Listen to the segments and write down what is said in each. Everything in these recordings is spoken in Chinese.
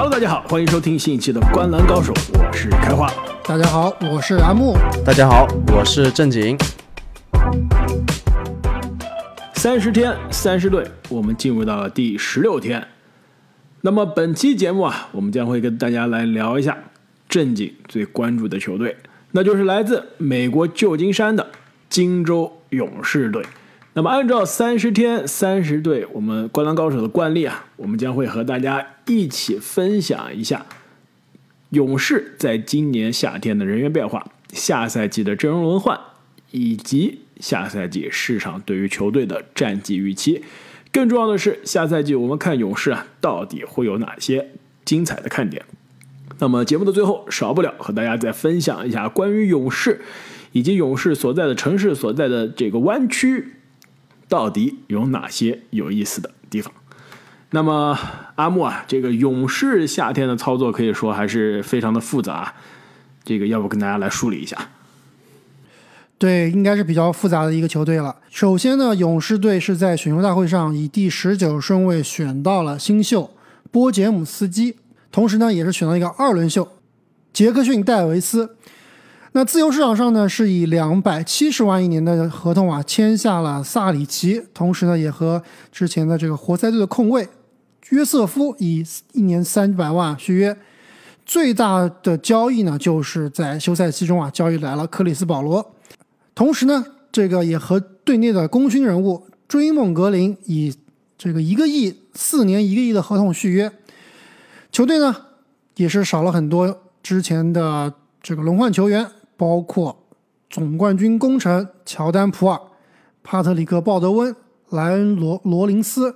Hello，大家好，欢迎收听新一期的《观篮高手》，我是开花。大家好，我是阿木。大家好，我是正经。三十天，三十队，我们进入到了第十六天。那么本期节目啊，我们将会跟大家来聊一下正经最关注的球队，那就是来自美国旧金山的金州勇士队。那么按照三十天三十队，我们《灌篮高手》的惯例啊，我们将会和大家一起分享一下勇士在今年夏天的人员变化、下赛季的阵容轮换，以及下赛季市场对于球队的战绩预期。更重要的是，下赛季我们看勇士啊，到底会有哪些精彩的看点？那么节目的最后，少不了和大家再分享一下关于勇士以及勇士所在的城市所在的这个湾区。到底有哪些有意思的地方？那么阿木啊，这个勇士夏天的操作可以说还是非常的复杂，这个要不跟大家来梳理一下？对，应该是比较复杂的一个球队了。首先呢，勇士队是在选秀大会上以第十九顺位选到了新秀波杰姆斯基，同时呢，也是选到一个二轮秀杰克逊戴维斯。那自由市场上呢，是以两百七十万一年的合同啊签下了萨里奇，同时呢，也和之前的这个活塞队的控卫约瑟夫以一年三百万续约。最大的交易呢，就是在休赛期中啊交易来了克里斯保罗，同时呢，这个也和队内的功勋人物追梦格林以这个一个亿四年一个亿的合同续约。球队呢也是少了很多之前的这个轮换球员。包括总冠军功臣乔丹普尔、帕特里克鲍德温、莱恩罗罗林斯、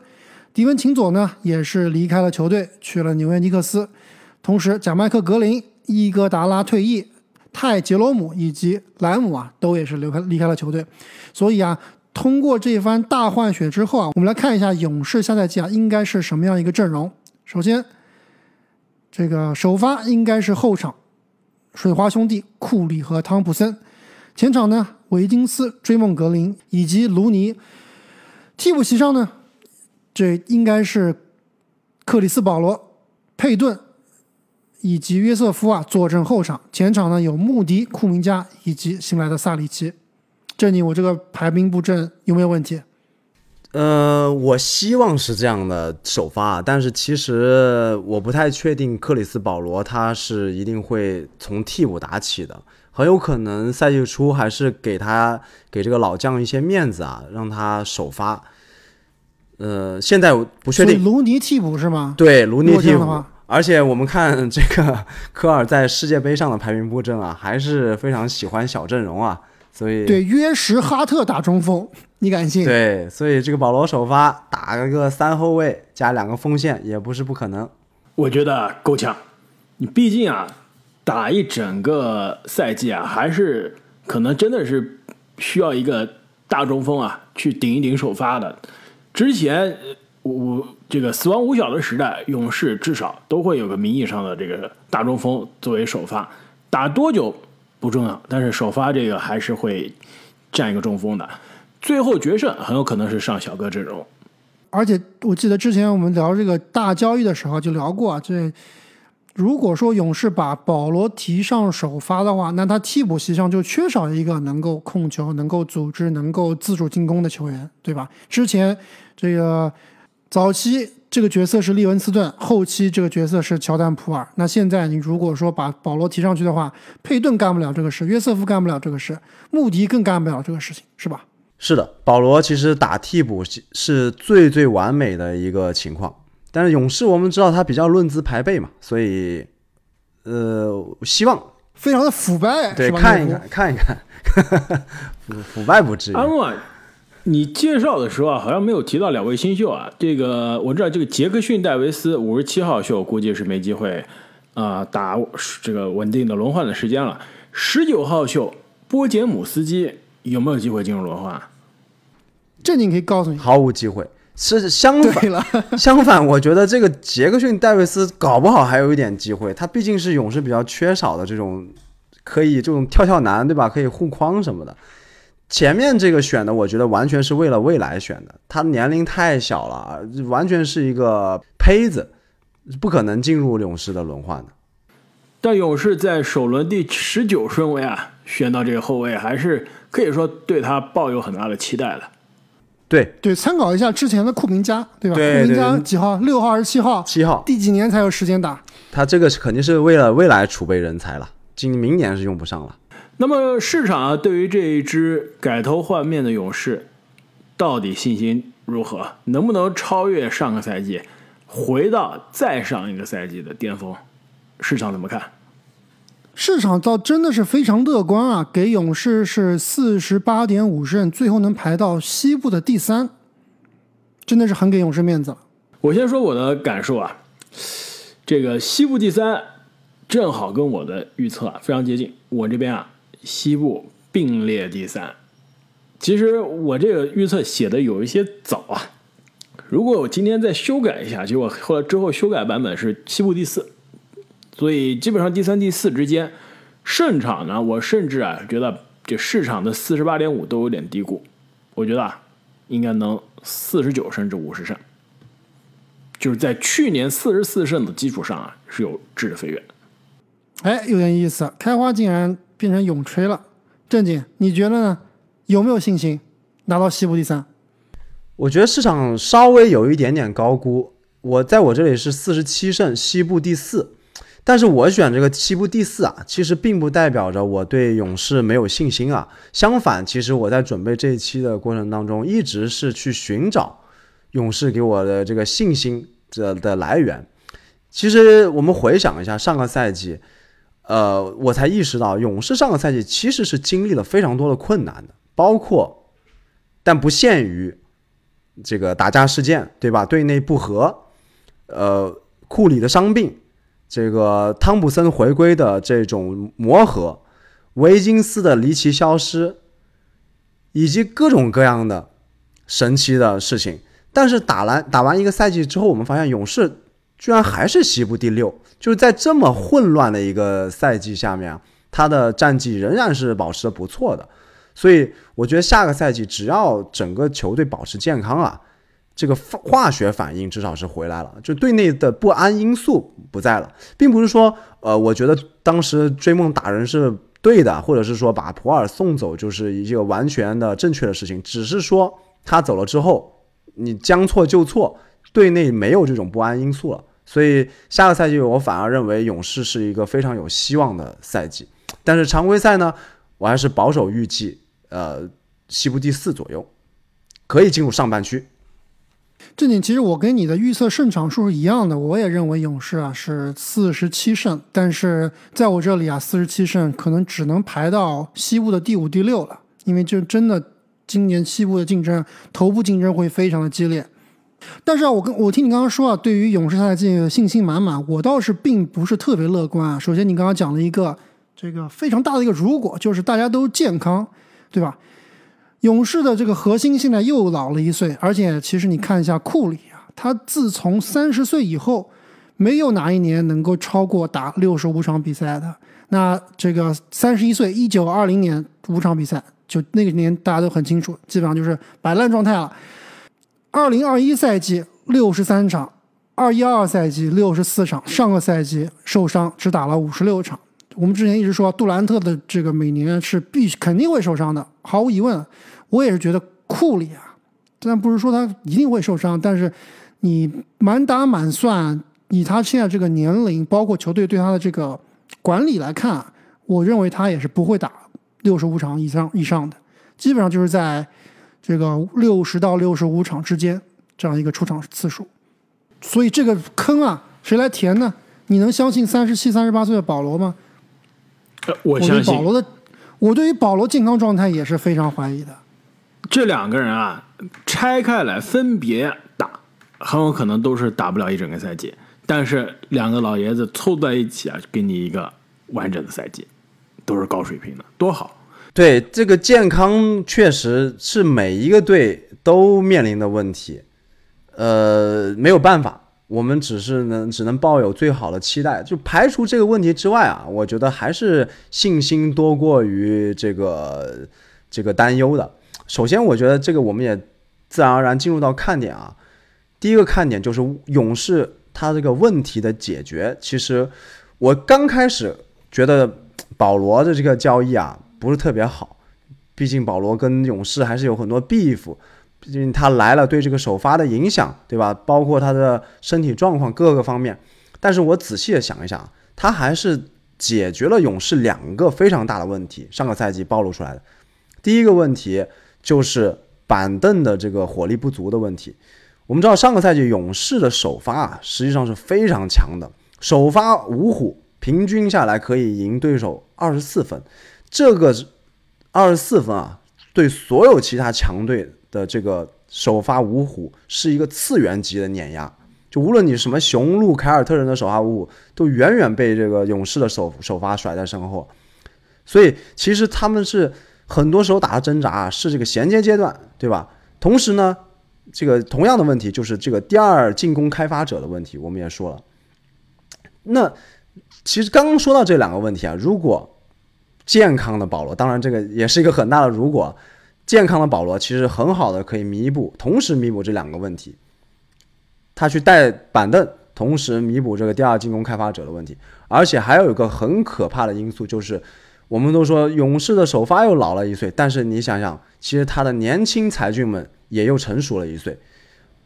迪文琴佐呢，也是离开了球队，去了纽约尼克斯。同时，贾麦克格林、伊戈达拉退役，泰杰罗姆以及莱姆啊，都也是离开离开了球队。所以啊，通过这番大换血之后啊，我们来看一下勇士下赛季啊，应该是什么样一个阵容。首先，这个首发应该是后场。水花兄弟库里和汤普森，前场呢维金斯、追梦格林以及卢尼，替补席上呢，这应该是克里斯保罗、佩顿以及约瑟夫啊坐镇后场，前场呢有穆迪、库明加以及新来的萨里奇。这里我这个排兵布阵有没有问题？呃，我希望是这样的首发，但是其实我不太确定克里斯保罗他是一定会从替补打起的，很有可能赛季初还是给他给这个老将一些面子啊，让他首发。呃，现在不确定。卢尼替补是吗？对，卢尼替补。而且我们看 这个科尔在世界杯上的排名布阵啊，还是非常喜欢小阵容啊。所以对约什哈特打中锋，你敢信？对，所以这个保罗首发打个三后卫加两个锋线也不是不可能。我觉得够呛。你毕竟啊，打一整个赛季啊，还是可能真的是需要一个大中锋啊去顶一顶首发的。之前我这个死亡五小的时代，勇士至少都会有个名义上的这个大中锋作为首发，打多久？不重要，但是首发这个还是会占一个中锋的。最后决胜很有可能是上小哥阵容。而且我记得之前我们聊这个大交易的时候就聊过啊，这如果说勇士把保罗提上首发的话，那他替补席上就缺少一个能够控球、能够组织、能够自主进攻的球员，对吧？之前这个早期。这个角色是利文斯顿，后期这个角色是乔丹普尔。那现在你如果说把保罗提上去的话，佩顿干不了这个事，约瑟夫干不了这个事，穆迪更干不了这个事情，是吧？是的，保罗其实打替补是最最完美的一个情况。但是勇士我们知道他比较论资排辈嘛，所以呃，希望非常的腐败，对，看一看，看一看，腐腐败不至于。你介绍的时候啊，好像没有提到两位新秀啊。这个我知道，这个杰克逊戴维斯五十七号秀估计是没机会啊打这个稳定的轮换的时间了。十九号秀波杰姆斯基有没有机会进入轮换？这你可以告诉你，毫无机会。是相反，相反，我觉得这个杰克逊戴维斯搞不好还有一点机会。他毕竟是勇士比较缺少的这种可以这种跳跳男，对吧？可以护框什么的。前面这个选的，我觉得完全是为了未来选的。他年龄太小了，完全是一个胚子。不可能进入勇士的轮换的。但勇士在首轮第十九顺位啊，选到这个后卫，还是可以说对他抱有很大的期待的。对对，参考一下之前的库明加，对吧？对库明加几号？六号还是七号？七号，第几年才有时间打？他这个是肯定是为了未来储备人才了，今明年是用不上了。那么市场啊，对于这一支改头换面的勇士，到底信心如何？能不能超越上个赛季，回到再上一个赛季的巅峰？市场怎么看？市场倒真的是非常乐观啊，给勇士是四十八点五胜，最后能排到西部的第三，真的是很给勇士面子了。我先说我的感受啊，这个西部第三正好跟我的预测啊非常接近。我这边啊，西部并列第三。其实我这个预测写的有一些早啊，如果我今天再修改一下，结果后来之后修改版本是西部第四，所以基本上第三、第四之间胜场呢，我甚至啊觉得这市场的四十八点五都有点低估，我觉得啊应该能四十九甚至五十胜。就是在去年四十四胜的基础上啊，是有质的飞跃。哎，有点意思，开花竟然变成永吹了。正经，你觉得呢？有没有信心拿到西部第三？我觉得市场稍微有一点点高估，我在我这里是四十七胜，西部第四。但是我选这个西部第四啊，其实并不代表着我对勇士没有信心啊。相反，其实我在准备这一期的过程当中，一直是去寻找勇士给我的这个信心的的来源。其实我们回想一下上个赛季，呃，我才意识到勇士上个赛季其实是经历了非常多的困难的，包括但不限于这个打架事件，对吧？队内不和，呃，库里的伤病，这个汤普森回归的这种磨合，维金斯的离奇消失，以及各种各样的神奇的事情。但是打完打完一个赛季之后，我们发现勇士居然还是西部第六，就是在这么混乱的一个赛季下面，他的战绩仍然是保持的不错的。所以我觉得下个赛季只要整个球队保持健康啊，这个化学反应至少是回来了，就队内的不安因素不在了，并不是说呃，我觉得当时追梦打人是对的，或者是说把普尔送走就是一个完全的正确的事情，只是说他走了之后，你将错就错，队内没有这种不安因素了。所以下个赛季我反而认为勇士是一个非常有希望的赛季，但是常规赛呢，我还是保守预计。呃，西部第四左右，可以进入上半区。正经，其实我跟你的预测胜场数是一样的，我也认为勇士啊是四十七胜，但是在我这里啊，四十七胜可能只能排到西部的第五、第六了，因为就真的今年西部的竞争，头部竞争会非常的激烈。但是啊，我跟我听你刚刚说啊，对于勇士赛季信心满满，我倒是并不是特别乐观啊。首先，你刚刚讲了一个这个非常大的一个如果，就是大家都健康。对吧？勇士的这个核心现在又老了一岁，而且其实你看一下库里啊，他自从三十岁以后，没有哪一年能够超过打六十五场比赛的。那这个三十一岁，一九二零年五场比赛，就那个年大家都很清楚，基本上就是摆烂状态了。二零二一赛季六十三场，二一二赛季六十四场，上个赛季受伤只打了五十六场。我们之前一直说杜兰特的这个每年是必肯定会受伤的，毫无疑问。我也是觉得库里啊，虽然不是说他一定会受伤，但是你满打满算，以他现在这个年龄，包括球队对他的这个管理来看，我认为他也是不会打六十五场以上以上的，基本上就是在这个六十到六十五场之间这样一个出场次数。所以这个坑啊，谁来填呢？你能相信三十七、三十八岁的保罗吗？我相信保罗的，我对于保罗健康状态也是非常怀疑的。这两个人啊，拆开来分别打，很有可能都是打不了一整个赛季。但是两个老爷子凑在一起啊，给你一个完整的赛季，都是高水平的，多好！对这个健康，确实是每一个队都面临的问题。呃，没有办法。我们只是能只能抱有最好的期待，就排除这个问题之外啊，我觉得还是信心多过于这个这个担忧的。首先，我觉得这个我们也自然而然进入到看点啊。第一个看点就是勇士他这个问题的解决，其实我刚开始觉得保罗的这个交易啊不是特别好，毕竟保罗跟勇士还是有很多 beef，毕竟他来了对这个首发的影响，对吧？包括他的身体状况各个方面。但是我仔细的想一想，他还是解决了勇士两个非常大的问题，上个赛季暴露出来的。第一个问题就是板凳的这个火力不足的问题。我们知道上个赛季勇士的首发啊，实际上是非常强的，首发五虎平均下来可以赢对手二十四分，这个二十四分啊，对所有其他强队的这个首发五虎是一个次元级的碾压。就无论你什么雄鹿、凯尔特人的首发五虎，都远远被这个勇士的首首发甩在身后。所以其实他们是很多时候打的挣扎是这个衔接阶段，对吧？同时呢。这个同样的问题就是这个第二进攻开发者的问题，我们也说了。那其实刚刚说到这两个问题啊，如果健康的保罗，当然这个也是一个很大的如果，健康的保罗其实很好的可以弥补，同时弥补这两个问题。他去带板凳，同时弥补这个第二进攻开发者的问题，而且还有一个很可怕的因素就是，我们都说勇士的首发又老了一岁，但是你想想，其实他的年轻才俊们。也又成熟了一岁，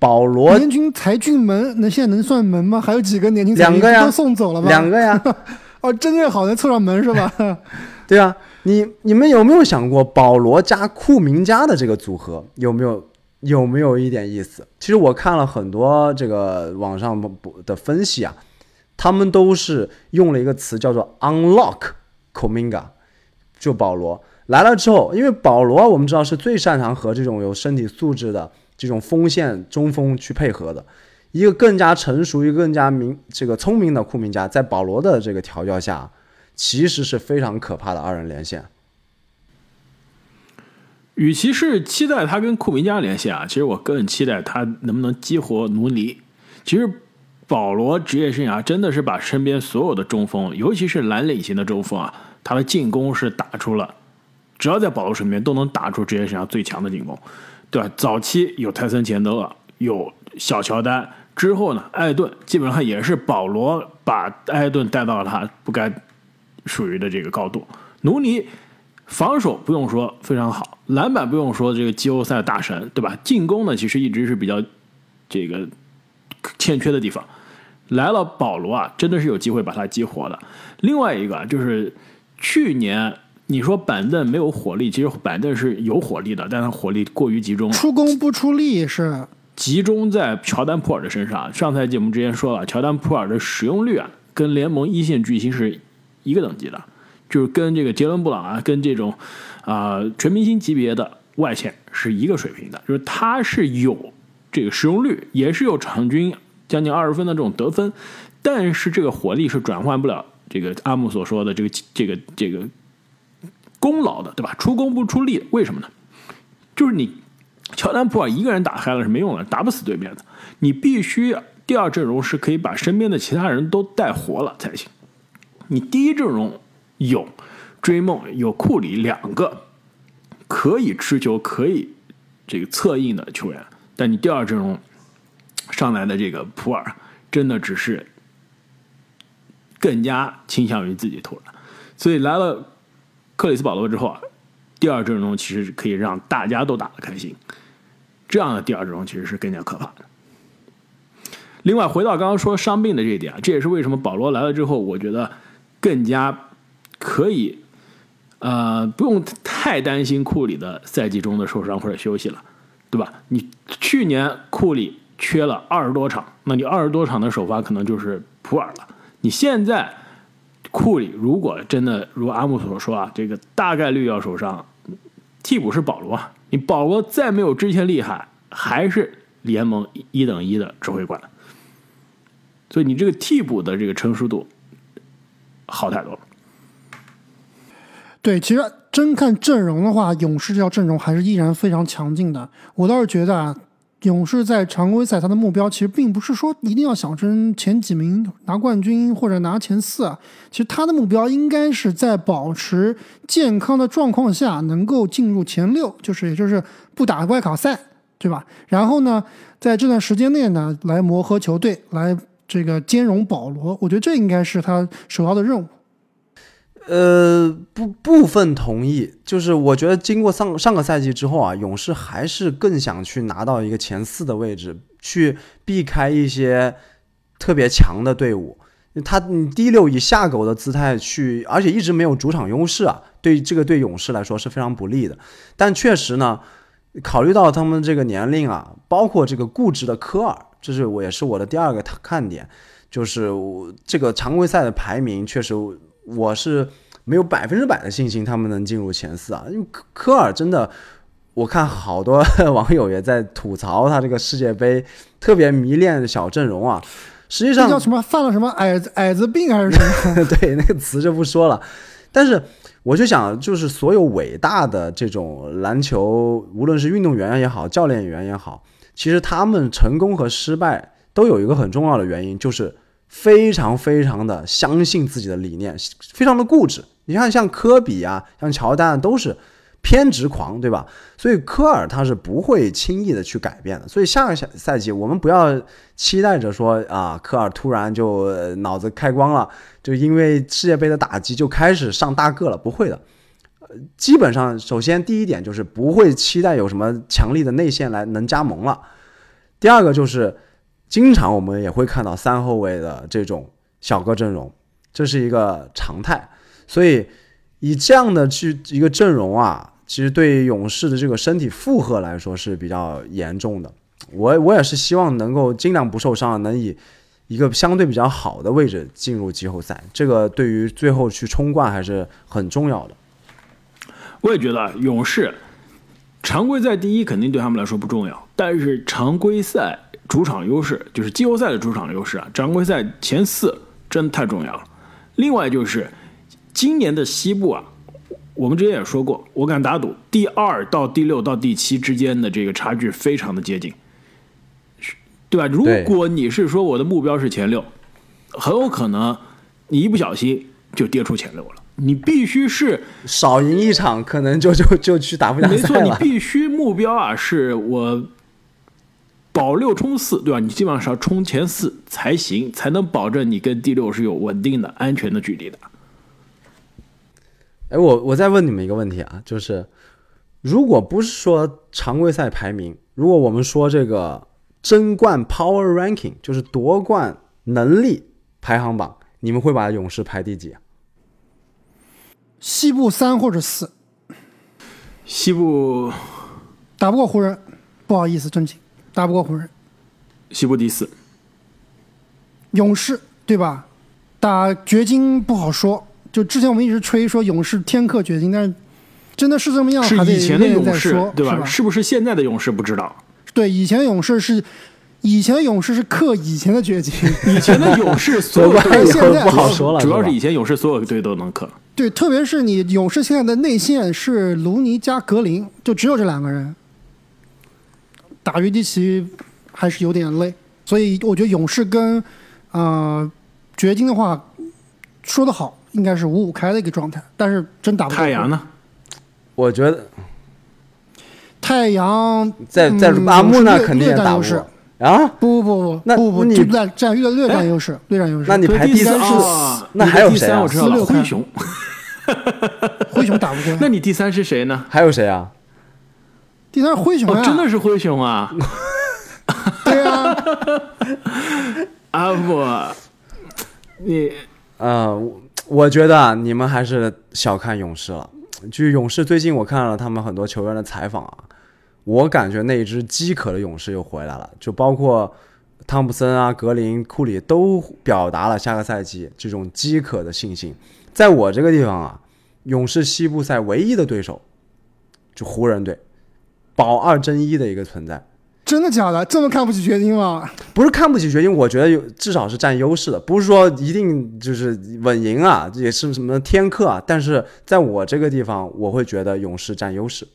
保罗年轻才俊们，那现在能算门吗？还有几个年轻两个呀，都送走了吗？两个呀，哦，真正好能凑上门是吧？对啊，你你们有没有想过保罗加库明加的这个组合有没有有没有一点意思？其实我看了很多这个网上的分析啊，他们都是用了一个词叫做 unlock Kuminga，就保罗。来了之后，因为保罗我们知道是最擅长和这种有身体素质的这种锋线中锋去配合的，一个更加成熟、一个更加明这个聪明的库明加，在保罗的这个调教下，其实是非常可怕的二人连线。与其是期待他跟库明加连线啊，其实我更期待他能不能激活努尼。其实保罗职业生涯真的是把身边所有的中锋，尤其是蓝领型的中锋啊，他的进攻是打出了。只要在保罗身边，都能打出职业生涯最强的进攻，对吧？早期有泰森·钱德勒，有小乔丹，之后呢，艾顿基本上也是保罗把艾顿带到了他不该属于的这个高度。努尼防守不用说非常好，篮板不用说这个季后赛大神，对吧？进攻呢，其实一直是比较这个欠缺的地方。来了保罗啊，真的是有机会把他激活的。另外一个就是去年。你说板凳没有火力，其实板凳是有火力的，但是火力过于集中，出工不出力是集中在乔丹普尔的身上。上赛季我们之前说了，乔丹普尔的使用率啊，跟联盟一线巨星是一个等级的，就是跟这个杰伦布朗啊，跟这种啊全明星级别的外线是一个水平的，就是他是有这个使用率，也是有场均将近二十分的这种得分，但是这个火力是转换不了这个阿姆所说的这个这个这个。功劳的，对吧？出工不出力，为什么呢？就是你乔丹普尔一个人打嗨了是没用的，打不死对面的。你必须第二阵容是可以把身边的其他人都带活了才行。你第一阵容有追梦有库里两个可以持球可以这个策应的球员，但你第二阵容上来的这个普尔真的只是更加倾向于自己投篮，所以来了。克里斯保罗之后啊，第二阵容其实可以让大家都打得开心，这样的第二阵容其实是更加可怕的。另外，回到刚刚说伤病的这一点啊，这也是为什么保罗来了之后，我觉得更加可以，呃，不用太担心库里的赛季中的受伤或者休息了，对吧？你去年库里缺了二十多场，那你二十多场的首发可能就是普尔了，你现在。库里如果真的如阿木所说啊，这个大概率要受伤，替补是保罗。你保罗再没有之前厉害，还是联盟一等一的指挥官。所以你这个替补的这个成熟度好太多了。对，其实真看阵容的话，勇士这套阵容还是依然非常强劲的。我倒是觉得啊。勇士在常规赛，他的目标其实并不是说一定要想争前几名拿冠军或者拿前四啊。其实他的目标应该是在保持健康的状况下能够进入前六，就是也就是不打外卡赛，对吧？然后呢，在这段时间内呢，来磨合球队，来这个兼容保罗，我觉得这应该是他首要的任务。呃，部部分同意，就是我觉得经过上上个赛季之后啊，勇士还是更想去拿到一个前四的位置，去避开一些特别强的队伍。他你第六以下狗的姿态去，而且一直没有主场优势啊，对这个对勇士来说是非常不利的。但确实呢，考虑到他们这个年龄啊，包括这个固执的科尔，这是我也是我的第二个看点，就是这个常规赛的排名确实。我是没有百分之百的信心他们能进入前四啊，因为科科尔真的，我看好多 网友也在吐槽他这个世界杯特别迷恋小阵容啊。实际上叫什么犯了什么矮矮子病还是什么？对，那个词就不说了。但是我就想，就是所有伟大的这种篮球，无论是运动员也好，教练员也好，其实他们成功和失败都有一个很重要的原因，就是。非常非常的相信自己的理念，非常的固执。你看，像科比啊，像乔丹都是偏执狂，对吧？所以科尔他是不会轻易的去改变的。所以下个赛赛季，我们不要期待着说啊，科尔突然就脑子开光了，就因为世界杯的打击就开始上大个了，不会的。呃，基本上，首先第一点就是不会期待有什么强力的内线来能加盟了。第二个就是。经常我们也会看到三后卫的这种小个阵容，这是一个常态。所以以这样的去一个阵容啊，其实对勇士的这个身体负荷来说是比较严重的。我我也是希望能够尽量不受伤，能以一个相对比较好的位置进入季后赛。这个对于最后去冲冠还是很重要的。我也觉得勇士常规赛第一肯定对他们来说不重要，但是常规赛。主场优势就是季后赛的主场优势啊，常规赛前四真的太重要了。另外就是今年的西部啊，我们之前也说过，我敢打赌第二到第六到第七之间的这个差距非常的接近，对吧？如果你是说我的目标是前六，很有可能你一不小心就跌出前六了。你必须是少赢一场，可能就就就去打不了赛了。没错，你必须目标啊，是我。保六冲四，对吧？你基本上是要冲前四才行，才能保证你跟第六是有稳定的安全的距离的。哎，我我再问你们一个问题啊，就是如果不是说常规赛排名，如果我们说这个争冠 Power Ranking，就是夺冠能力排行榜，你们会把勇士排第几啊？西部三或者四。西部打不过湖人，不好意思，正经。打不过湖人，西部第四。勇士对吧？打掘金不好说。就之前我们一直吹说勇士天克掘金，但是真的是这么样？是以前的勇士对吧？是不是现在的勇士不知道？对，以前勇士是以前勇士是克以前的掘金，以前的勇士所有队 现在 不好说了。主要是以前勇士所有队都能克。对，特别是你勇士现在的内线是卢尼加格林，就只有这两个人。打约基奇还是有点累，所以我觉得勇士跟呃掘金的话，说的好，应该是五五开的一个状态。但是真打不过太阳呢？我觉得太阳在在阿木那肯定也打不过啊！不不不不不不，就占占略略占优势，略占优势。那你排第三是？那还有谁啊？灰熊，灰熊打不过。那你第三是谁呢？还有谁啊？第三是灰熊啊！真的是灰熊啊！对啊，阿布，你呃，我觉得你们还是小看勇士了。就勇士最近我看了他们很多球员的采访啊，我感觉那一支饥渴的勇士又回来了。就包括汤普森啊、格林、库里都表达了下个赛季这种饥渴的信心。在我这个地方啊，勇士西部赛唯一的对手就湖人队。保二争一的一个存在，真的假的？这么看不起掘金吗？不是看不起掘金，我觉得有至少是占优势的，不是说一定就是稳赢啊，也是什么天克啊。但是在我这个地方，我会觉得勇士占优势，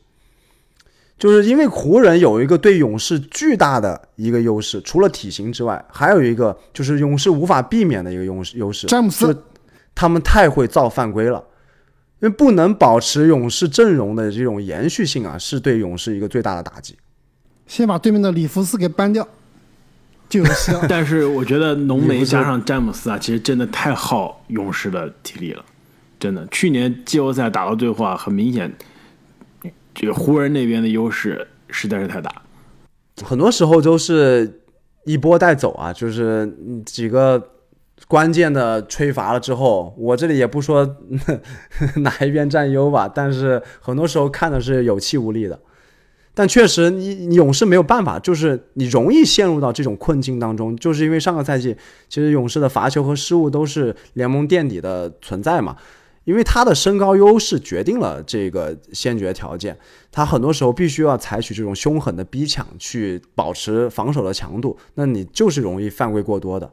就是因为湖人有一个对勇士巨大的一个优势，除了体型之外，还有一个就是勇士无法避免的一个优势优势，詹姆斯，他们太会造犯规了。因为不能保持勇士阵容的这种延续性啊，是对勇士一个最大的打击。先把对面的里弗斯给搬掉。就有戏了。但是我觉得浓眉加上詹姆斯啊，其实真的太耗勇士的体力了，真的。去年季后赛打到最后啊，很明显，这个湖人那边的优势实在是太大。很多时候都是一波带走啊，就是嗯几个关键的吹罚了之后，我这里也不说 哪一边占优吧，但是很多时候看的是有气无力的。但确实你，你勇士没有办法，就是你容易陷入到这种困境当中，就是因为上个赛季其实勇士的罚球和失误都是联盟垫底的存在嘛。因为他的身高优势决定了这个先决条件，他很多时候必须要采取这种凶狠的逼抢去保持防守的强度，那你就是容易犯规过多的。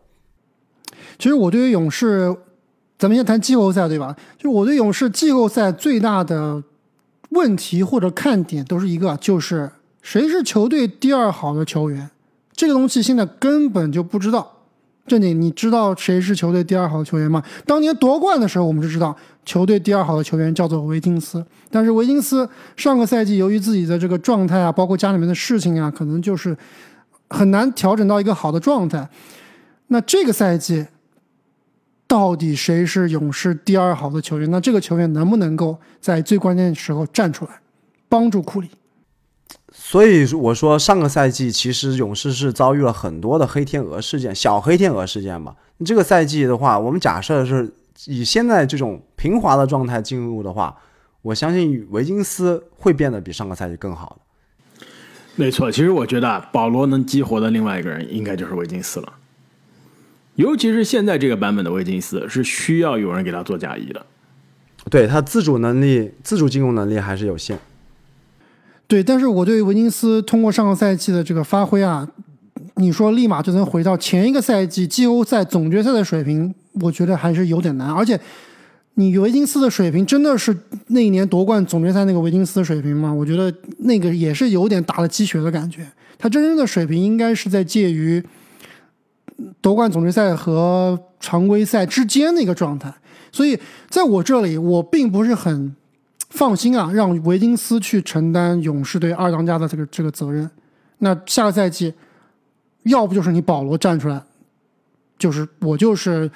其实我对于勇士，咱们先谈季后赛对吧？就是我对勇士季后赛最大的问题或者看点都是一个，就是谁是球队第二好的球员，这个东西现在根本就不知道。正经，你知道谁是球队第二好的球员吗？当年夺冠的时候，我们就知道球队第二好的球员叫做维金斯，但是维金斯上个赛季由于自己的这个状态啊，包括家里面的事情啊，可能就是很难调整到一个好的状态。那这个赛季，到底谁是勇士第二好的球员？那这个球员能不能够在最关键的时候站出来，帮助库里？所以我说，上个赛季其实勇士是遭遇了很多的黑天鹅事件，小黑天鹅事件吧。这个赛季的话，我们假设是以现在这种平滑的状态进入的话，我相信维金斯会变得比上个赛季更好的。没错，其实我觉得啊保罗能激活的另外一个人，应该就是维金斯了。尤其是现在这个版本的维金斯，是需要有人给他做嫁衣的。对他自主能力、自主进攻能力还是有限。对，但是我对维金斯通过上个赛季的这个发挥啊，你说立马就能回到前一个赛季季后赛总决赛的水平，我觉得还是有点难。而且，你维金斯的水平真的是那一年夺冠总决赛那个维金斯的水平吗？我觉得那个也是有点打了鸡血的感觉。他真正的水平应该是在介于夺冠总决赛和常规赛之间的一个状态。所以，在我这里，我并不是很。放心啊，让维金斯去承担勇士队二当家的这个这个责任。那下个赛季，要不就是你保罗站出来，就是我就是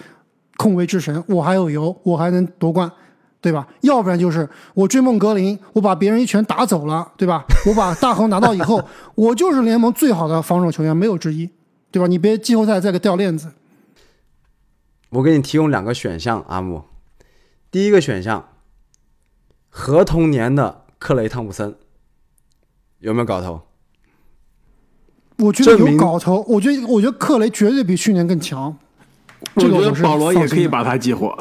控卫之神，我还有油，我还能夺冠，对吧？要不然就是我追梦格林，我把别人一拳打走了，对吧？我把大横拿到以后，我就是联盟最好的防守球员，没有之一，对吧？你别季后赛再给掉链子。我给你提供两个选项，阿木。第一个选项。合同年的克雷汤普森有没有搞头？我觉得有搞头。我觉得，我觉得克雷绝对比去年更强。我觉得保罗也可以把他激活。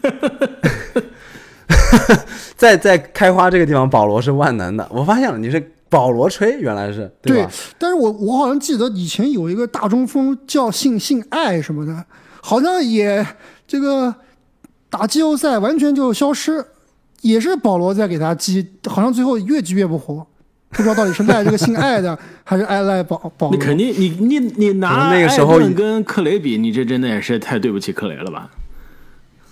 在在开花这个地方，保罗是万能的。我发现了，你是保罗吹，原来是对。但是我我好像记得以前有一个大中锋叫姓姓艾什么的，好像也这个打季后赛完全就消失。也是保罗在给他激，好像最后越激越不活，不知道到底是赖这个姓艾的，还是爱赖保保罗。你肯定，你你你拿那个时候跟克雷比，你这真的也是太对不起克雷了吧？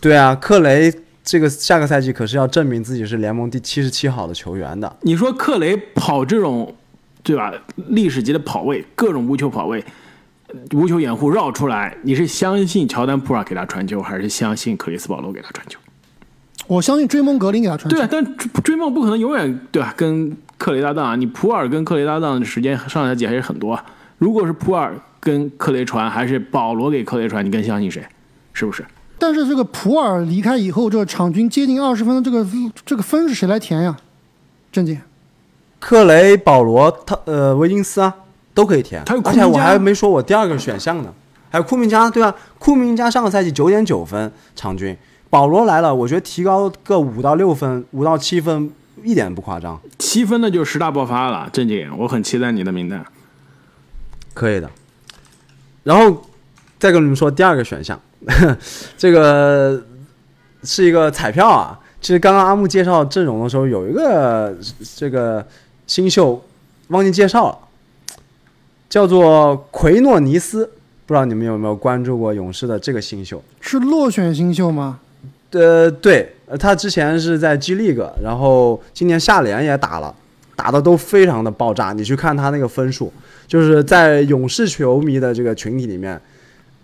对啊，克雷这个下个赛季可是要证明自己是联盟第七十七好的球员的。你说克雷跑这种，对吧？历史级的跑位，各种无球跑位，无球掩护绕出来，你是相信乔丹普尔给他传球，还是相信克里斯保罗给他传球？我相信追梦格林给他传球。对啊，但追梦不可能永远对吧？跟克雷搭档啊，你普尔跟克雷搭档的时间上赛季还是很多啊。如果是普尔跟克雷传，还是保罗给克雷传，你更相信谁？是不是？但是这个普尔离开以后，这个场均接近二十分的这个这个分是谁来填呀？郑姐，克雷、保罗、他呃维金斯啊，都可以填。而且我还没说我第二个选项呢，还有库明加，对吧？库明加上个赛季九点九分场均。保罗来了，我觉得提高个五到六分，五到七分一点不夸张。七分的就十大爆发了，正经，我很期待你的名单。可以的。然后再跟你们说第二个选项，这个是一个彩票啊。其实刚刚阿木介绍阵容的时候，有一个这个新秀忘记介绍了，叫做奎诺尼斯。不知道你们有没有关注过勇士的这个新秀？是落选新秀吗？呃，对，他之前是在 G League，然后今年下联也打了，打的都非常的爆炸。你去看他那个分数，就是在勇士球迷的这个群体里面，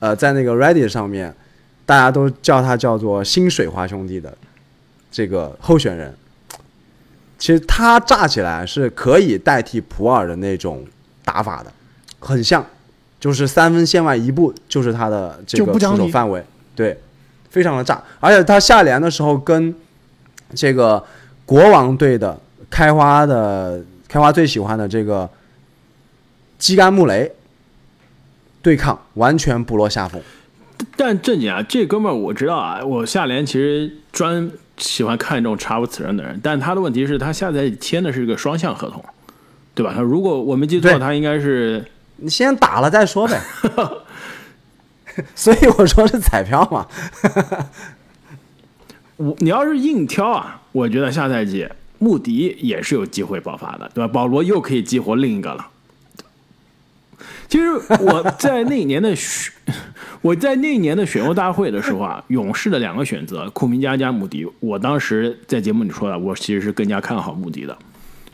呃，在那个 Reddit 上面，大家都叫他叫做新水花兄弟的这个候选人。其实他炸起来是可以代替普尔的那种打法的，很像，就是三分线外一步就是他的这个出手范围，对，非常的炸。而且他下联的时候跟这个国王队的开花的开花最喜欢的这个基甘穆雷对抗，完全不落下风。但正经啊，这哥们儿我知道啊，我下联其实专。喜欢看这种查无此人的人，但他的问题是，他下载签的是一个双向合同，对吧？他如果我没记错，他应该是你先打了再说呗。所以我说是彩票嘛。我你要是硬挑啊，我觉得下赛季穆迪也是有机会爆发的，对吧？保罗又可以激活另一个了。其实我在那一年的选，我在那一年的选秀大会的时候啊，勇士的两个选择库明加加穆迪，我当时在节目里说了，我其实是更加看好穆迪的。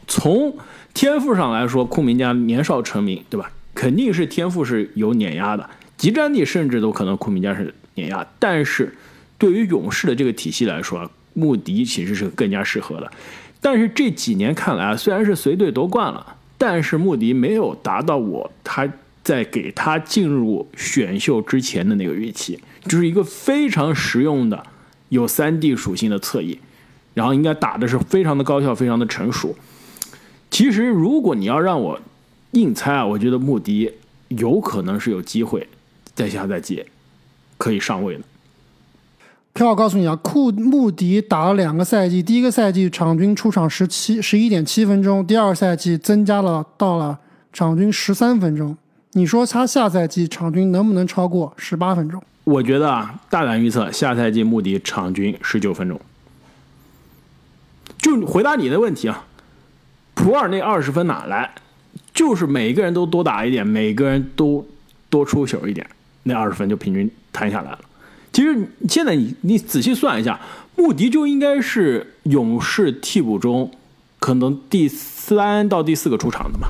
从天赋上来说，库明加年少成名，对吧？肯定是天赋是有碾压的，集战力甚至都可能库明加是碾压。但是对于勇士的这个体系来说，穆迪其实是更加适合的。但是这几年看来啊，虽然是随队夺冠了，但是穆迪没有达到我他。在给他进入选秀之前的那个预期，就是一个非常实用的有三 D 属性的侧翼，然后应该打的是非常的高效，非常的成熟。其实如果你要让我硬猜啊，我觉得穆迪有可能是有机会在下赛季可以上位的。票我告诉你啊，库穆迪打了两个赛季，第一个赛季场均出场十七十一点七分钟，第二赛季增加了到了场均十三分钟。你说他下赛季场均能不能超过十八分钟？我觉得啊，大胆预测，下赛季穆迪场均十九分钟。就回答你的问题啊，普尔那二十分哪来？就是每个人都多打一点，每个人都多出手一点，那二十分就平均摊下来了。其实现在你你仔细算一下，穆迪就应该是勇士替补中可能第三到第四个出场的嘛。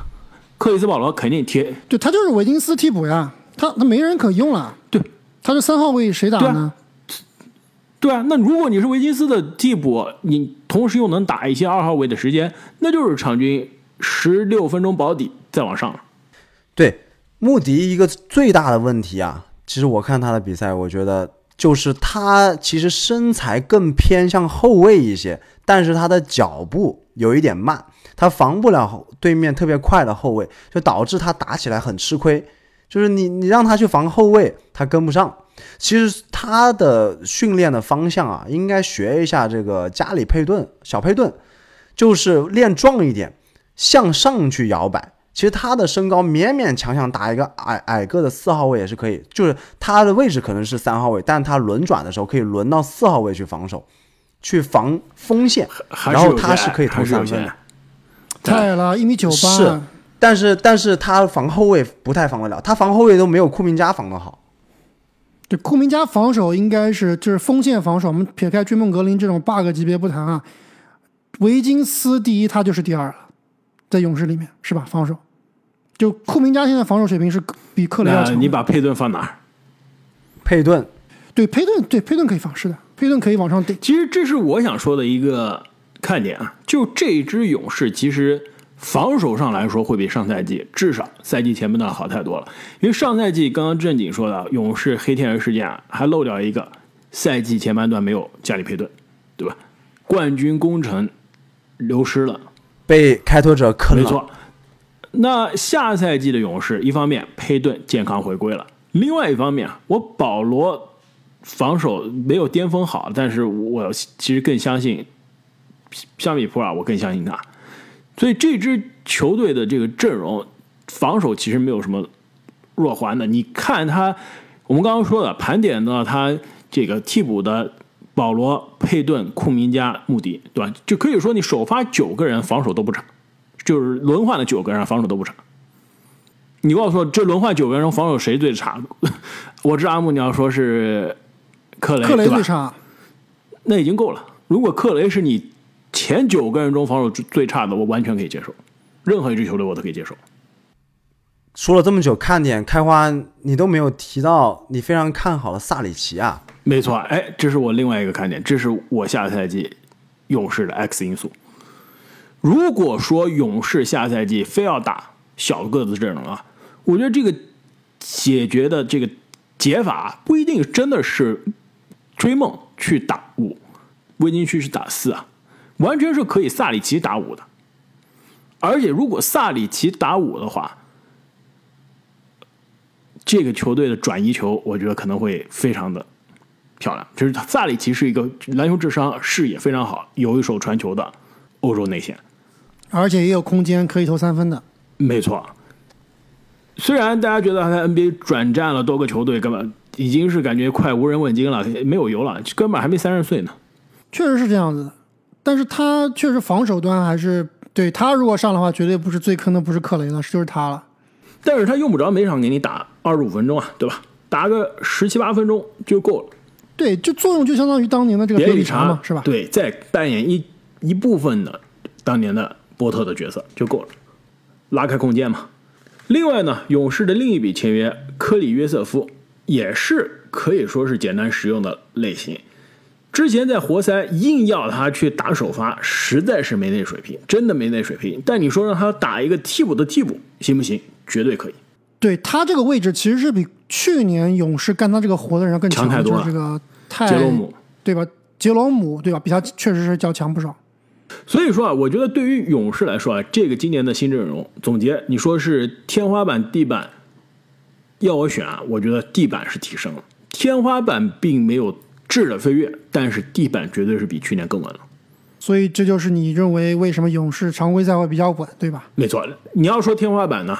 克里斯保罗肯定贴，对他就是维金斯替补呀，他他没人可用了。对，他是三号位谁打呢？对啊，那如果你是维金斯的替补，你同时又能打一些二号位的时间，那就是场均十六分钟保底再往上。对，穆迪一个最大的问题啊，其实我看他的比赛，我觉得就是他其实身材更偏向后卫一些，但是他的脚步有一点慢。他防不了对面特别快的后卫，就导致他打起来很吃亏。就是你你让他去防后卫，他跟不上。其实他的训练的方向啊，应该学一下这个加里佩顿小佩顿，就是练壮一点，向上去摇摆。其实他的身高勉勉强强打一个矮矮个的四号位也是可以，就是他的位置可能是三号位，但他轮转的时候可以轮到四号位去防守，去防锋线，然后他是可以投三分的。太了，一米九八。是，但是但是他防后卫不太防得了，他防后卫都没有库明加防的好。对，库明加防守应该是就是锋线防守，我们撇开追梦格林这种 bug 级别不谈啊，维金斯第一，他就是第二了，在勇士里面是吧？防守，就库明加现在防守水平是比克雷要强。你把佩顿放哪儿？佩顿，对佩顿，对佩顿可以放，是的，佩顿可以往上顶。其实这是我想说的一个。看点啊，就这支勇士，其实防守上来说会比上赛季至少赛季前半段好太多了。因为上赛季刚刚正经说的勇士黑天鹅事件啊，还漏掉一个赛季前半段没有加里佩顿，对吧？冠军功臣流失了，被开拓者坑了。没错。那下赛季的勇士，一方面佩顿健康回归了，另外一方面我保罗防守没有巅峰好，但是我其实更相信。相比普尔，我更相信他，所以这支球队的这个阵容防守其实没有什么弱环的。你看他，我们刚刚说的盘点到他这个替补的保罗、佩顿、库明加、穆迪，对吧？就可以说你首发九个人防守都不差，就是轮换的九个人防守都不差。你告诉我，这轮换九个人防守谁最差？我知道阿木你要说是克雷，克雷最差，那已经够了。如果克雷是你。前九个人中防守最差的，我完全可以接受，任何一支球队我都可以接受。说了这么久看点，开花你都没有提到你非常看好的萨里奇啊？没错，哎，这是我另外一个看点，这是我下赛季勇士的 X 因素。如果说勇士下赛季非要打小个子阵容啊，我觉得这个解决的这个解法不一定真的是追梦去打五，威金区去打四啊，完全是可以萨里奇打五的。而且如果萨里奇打五的话，这个球队的转移球，我觉得可能会非常的漂亮。就是萨里奇是一个篮球智商、视野非常好、有一手传球的欧洲内线。而且也有空间可以投三分的。没错，虽然大家觉得他在 NBA 转战了多个球队，根本已经是感觉快无人问津了，没有油了，根本还没三十岁呢。确实是这样子的，但是他确实防守端还是对他如果上的话，绝对不是最坑的，不是克雷了，就是他了。但是他用不着每场给你打二十五分钟啊，对吧？打个十七八分钟就够了。对，就作用就相当于当年的这个别理查嘛，是吧？对，再扮演一一部分的当年的。波特的角色就够了，拉开空间嘛。另外呢，勇士的另一笔签约科里约瑟夫也是可以说是简单实用的类型。之前在活塞硬要他去打首发，实在是没那水平，真的没那水平。但你说让他打一个替补的替补行不行？绝对可以。对他这个位置其实是比去年勇士干他这个活的人更强太多了。这个泰杰罗姆对吧？杰罗姆对吧？比他确实是较强不少。所以说啊，我觉得对于勇士来说啊，这个今年的新阵容总结，你说是天花板、地板，要我选啊，我觉得地板是提升了，天花板并没有质的飞跃，但是地板绝对是比去年更稳了。所以这就是你认为为什么勇士常规赛会比较稳，对吧？没错，你要说天花板呢，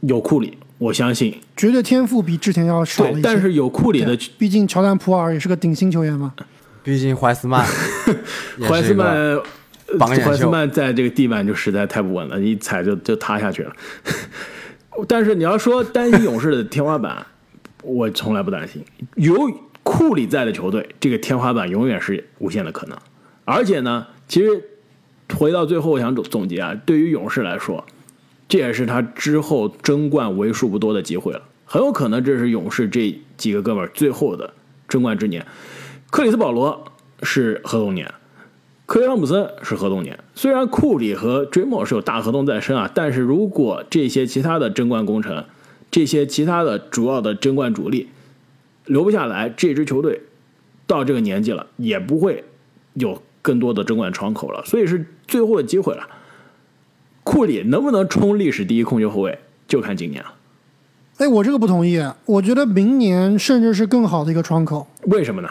有库里，我相信绝对天赋比之前要少一些，但是有库里的，毕竟乔丹、普尔也是个顶薪球员嘛。毕竟怀斯曼，怀斯曼，怀斯曼在这个地板就实在太不稳了，一踩就就塌下去了。但是你要说担心勇士的天花板，我从来不担心。有库里在的球队，这个天花板永远是无限的可能。而且呢，其实回到最后，我想总总结啊，对于勇士来说，这也是他之后争冠为数不多的机会了。很有可能这是勇士这几个哥们儿最后的争冠之年。克里斯保罗是合同年，克雷汤普森是合同年。虽然库里和追梦是有大合同在身啊，但是如果这些其他的争冠功臣，这些其他的主要的争冠主力留不下来，这支球队到这个年纪了，也不会有更多的争冠窗口了。所以是最后的机会了。库里能不能冲历史第一控球后卫，就看今年了。哎，我这个不同意，我觉得明年甚至是更好的一个窗口。为什么呢？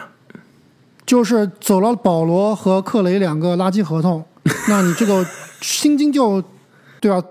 就是走了保罗和克雷两个垃圾合同，那你这个薪金就，对吧？